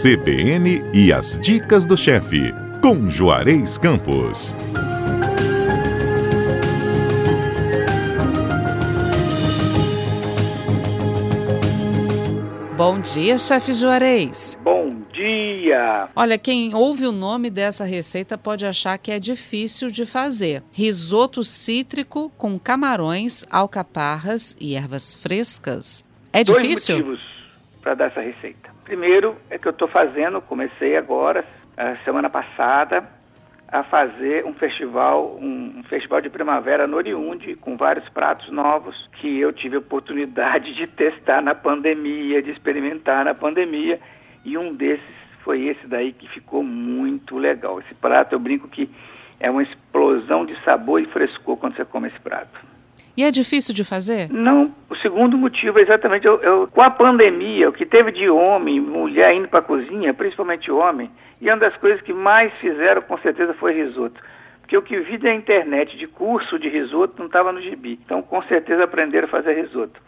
CBN e as dicas do chefe, com Juarez Campos. Bom dia, chefe Juarez. Bom dia. Olha, quem ouve o nome dessa receita pode achar que é difícil de fazer. Risoto cítrico com camarões, alcaparras e ervas frescas. É Dois difícil? motivos para dar essa receita. Primeiro é que eu estou fazendo, comecei agora, semana passada, a fazer um festival, um, festival de primavera no Oriunde, com vários pratos novos que eu tive oportunidade de testar na pandemia, de experimentar na pandemia, e um desses foi esse daí que ficou muito legal. Esse prato eu brinco que é uma explosão de sabor e frescor quando você come esse prato. E é difícil de fazer? Não. O segundo motivo é exatamente eu, eu, com a pandemia, o que teve de homem, mulher indo para a cozinha, principalmente homem, e uma das coisas que mais fizeram com certeza foi risoto. Porque o que vi da internet de curso de risoto não estava no gibi. Então, com certeza aprenderam a fazer risoto.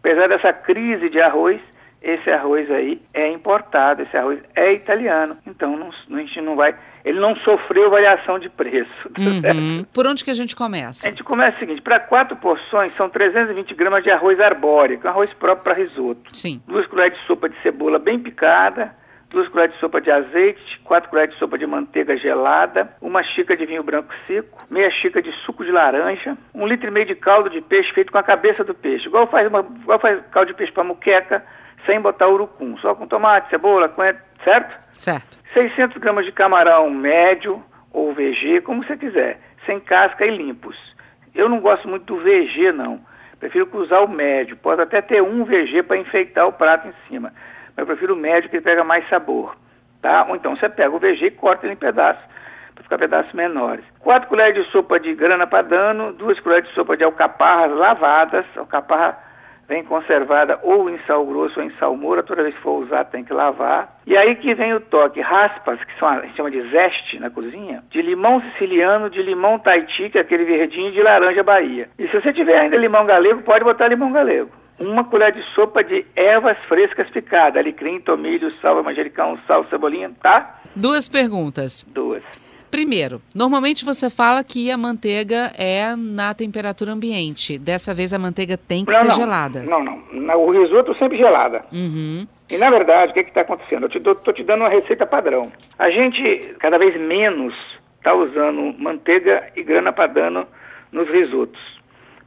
Apesar dessa crise de arroz, esse arroz aí é importado, esse arroz é italiano. Então não, a gente não vai. Ele não sofreu variação de preço. Uhum. Por onde que a gente começa? A gente começa o seguinte: para quatro porções são 320 gramas de arroz arbóreo, que é um arroz próprio para risoto. Sim. Duas colheres de sopa de cebola bem picada, duas colheres de sopa de azeite, quatro colheres de sopa de manteiga gelada, uma xícara de vinho branco seco, meia xícara de suco de laranja, um litro e meio de caldo de peixe feito com a cabeça do peixe, igual faz, uma, igual faz caldo de peixe para muqueca, sem botar urucum, só com tomate, cebola, coentro, certo? Certo. 600 gramas de camarão médio ou VG, como você quiser, sem casca e limpos. Eu não gosto muito do VG, não. Prefiro usar o médio. Pode até ter um VG para enfeitar o prato em cima. Mas eu prefiro o médio que ele pega mais sabor. Tá? Ou então você pega o VG e corta ele em pedaços, para ficar pedaços menores. 4 colheres de sopa de grana padano, 2 colheres de sopa de alcaparras lavadas, alcaparra vem conservada ou em sal grosso ou em salmoura, toda vez que for usar tem que lavar. E aí que vem o toque, raspas, que são, a gente chama de zeste na cozinha, de limão siciliano, de limão taiti, que é aquele verdinho, de laranja bahia. E se você tiver ainda limão galego, pode botar limão galego. Uma colher de sopa de ervas frescas picadas, alecrim, tomilho, salva, manjericão, sal, cebolinha, tá? Duas perguntas. Duas. Primeiro, normalmente você fala que a manteiga é na temperatura ambiente. Dessa vez a manteiga tem que não, ser não, gelada. Não, não. O risoto sempre gelada. Uhum. E na verdade, o que está acontecendo? Eu estou te dando uma receita padrão. A gente, cada vez menos, está usando manteiga e grana padano nos risotos.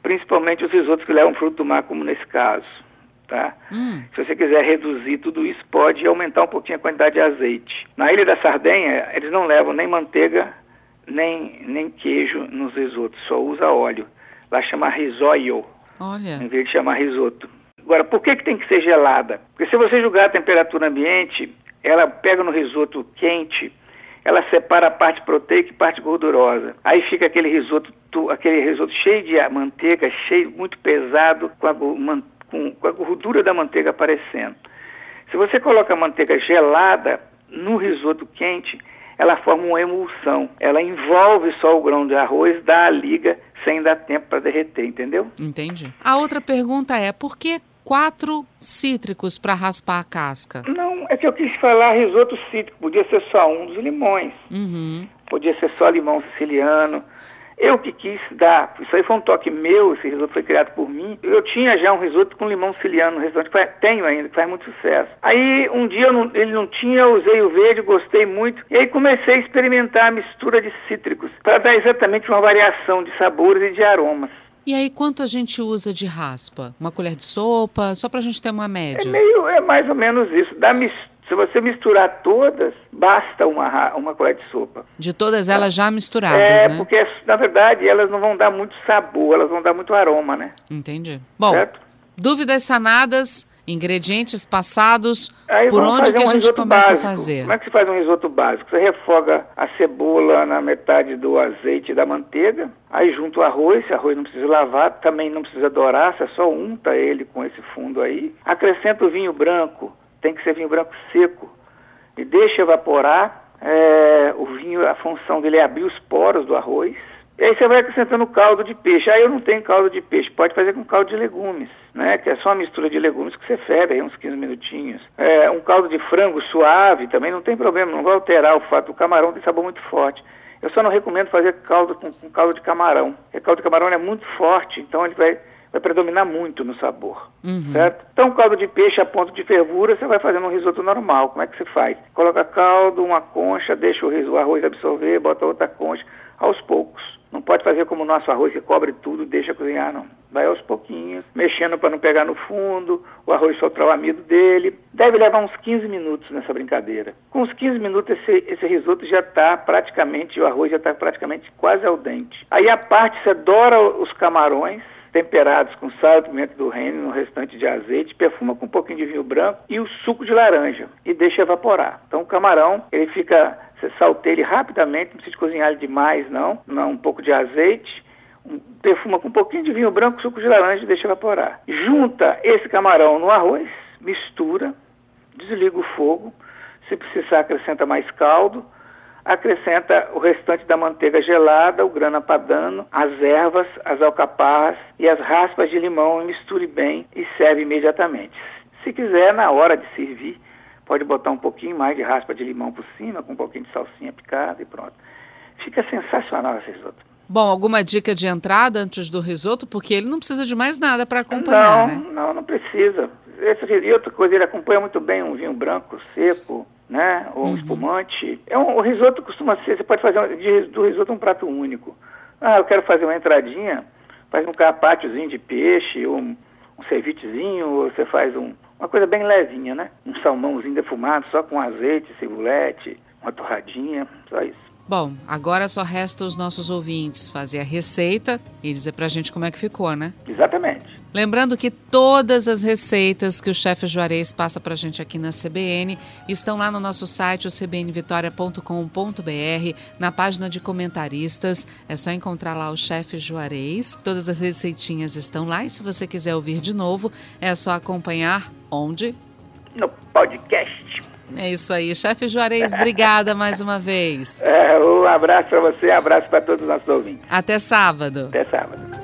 Principalmente os risotos que levam fruto do mar, como nesse caso. Tá? Hum. Se você quiser reduzir tudo isso, pode aumentar um pouquinho a quantidade de azeite. Na Ilha da Sardenha, eles não levam nem manteiga, nem, nem queijo nos risotos, só usa óleo. Lá chama risoio, Olha. em vez de chamar risoto. Agora, por que, que tem que ser gelada? Porque se você jogar a temperatura ambiente, ela pega no risoto quente, ela separa a parte proteica e parte gordurosa. Aí fica aquele risoto, aquele risoto cheio de manteiga, cheio, muito pesado, com a, com, com a gordura da manteiga aparecendo. Se você coloca a manteiga gelada no risoto quente, ela forma uma emulsão. Ela envolve só o grão de arroz, dá a liga sem dar tempo para derreter, entendeu? Entendi. A outra pergunta é: por que quatro cítricos para raspar a casca? Não, é que eu quis falar risoto cítrico, podia ser só um dos limões. Uhum. Podia ser só limão siciliano. Eu que quis dar, isso aí foi um toque meu, esse risoto foi criado por mim. Eu tinha já um risoto com limão siciliano no restaurante, tenho ainda, que faz muito sucesso. Aí um dia não, ele não tinha, eu usei o verde, gostei muito, e aí comecei a experimentar a mistura de cítricos, para dar exatamente uma variação de sabores e de aromas. E aí, quanto a gente usa de raspa? Uma colher de sopa? Só para a gente ter uma média? É, meio, é mais ou menos isso. Da mistura se você misturar todas, basta uma, uma colher de sopa. De todas elas já misturadas, é, né? porque na verdade elas não vão dar muito sabor, elas vão dar muito aroma, né? Entendi. Bom, certo? dúvidas sanadas, ingredientes passados, Aí por onde que um a gente começa básico. a fazer? Como é que se faz um risoto básico? Você refoga a cebola na metade do azeite e da manteiga, aí junta o arroz, esse arroz não precisa lavar, também não precisa dourar, você só unta ele com esse fundo aí. Acrescenta o vinho branco, tem que ser vinho branco seco, e deixa evaporar. É, o vinho, a função dele é abrir os poros do arroz, E aí você vai acrescentando caldo de peixe. Aí eu não tenho caldo de peixe, pode fazer com caldo de legumes, né? Que é só uma mistura de legumes que você ferve aí uns 15 minutinhos. É, um caldo de frango suave também não tem problema, não vai alterar o fato. O camarão tem sabor muito forte. Eu só não recomendo fazer caldo com, com caldo de camarão. Porque caldo de camarão é muito forte, então ele vai vai predominar muito no sabor, uhum. certo? Então, caldo de peixe a ponto de fervura, você vai fazendo um risoto normal. Como é que você faz? Coloca caldo, uma concha, deixa o, arroz absorver, bota outra concha, aos poucos. Não pode fazer como o nosso arroz que cobre tudo, deixa cozinhar, não. Vai aos pouquinhos, mexendo para não pegar no fundo, o arroz soltar o amido dele. Deve levar uns 15 minutos nessa brincadeira. Com uns 15 minutos, esse, esse risoto já está praticamente, o arroz já está praticamente quase ao dente. Aí a parte, você dora os camarões, temperados com sal e pimenta do reino no restante de azeite, perfuma com um pouquinho de vinho branco e o suco de laranja e deixa evaporar. Então o camarão, ele fica, você salteia ele rapidamente, não precisa cozinhar ele demais não, não um pouco de azeite, um, perfuma com um pouquinho de vinho branco, suco de laranja e deixa evaporar. Junta esse camarão no arroz, mistura, desliga o fogo, se precisar acrescenta mais caldo, acrescenta o restante da manteiga gelada, o grana padano, as ervas, as alcaparras e as raspas de limão e misture bem e serve imediatamente. Se quiser, na hora de servir, pode botar um pouquinho mais de raspa de limão por cima, com um pouquinho de salsinha picada e pronto. Fica sensacional esse risoto. Bom, alguma dica de entrada antes do risoto? Porque ele não precisa de mais nada para acompanhar, não, né? Não, não precisa. Esse, e outra coisa, ele acompanha muito bem um vinho branco seco, né? Ou um uhum. espumante. É um, o risoto costuma ser, você pode fazer um, de, do risoto um prato único. Ah, eu quero fazer uma entradinha, faz um carpacciozinho de peixe, ou um, um cevichezinho, ou você faz um, uma coisa bem levinha, né? Um salmãozinho defumado, só com azeite, cebulete, uma torradinha, só isso. Bom, agora só resta os nossos ouvintes fazer a receita e dizer pra gente como é que ficou, né? Exatamente. Lembrando que todas as receitas que o chefe Juarez passa para a gente aqui na CBN estão lá no nosso site, o cbnvitoria.com.br, na página de comentaristas. É só encontrar lá o chefe Juarez. Todas as receitinhas estão lá e se você quiser ouvir de novo, é só acompanhar onde? No podcast. É isso aí. Chefe Juarez, obrigada mais uma vez. É, um abraço para você, um abraço para todos os nossos ouvintes. Até sábado. Até sábado.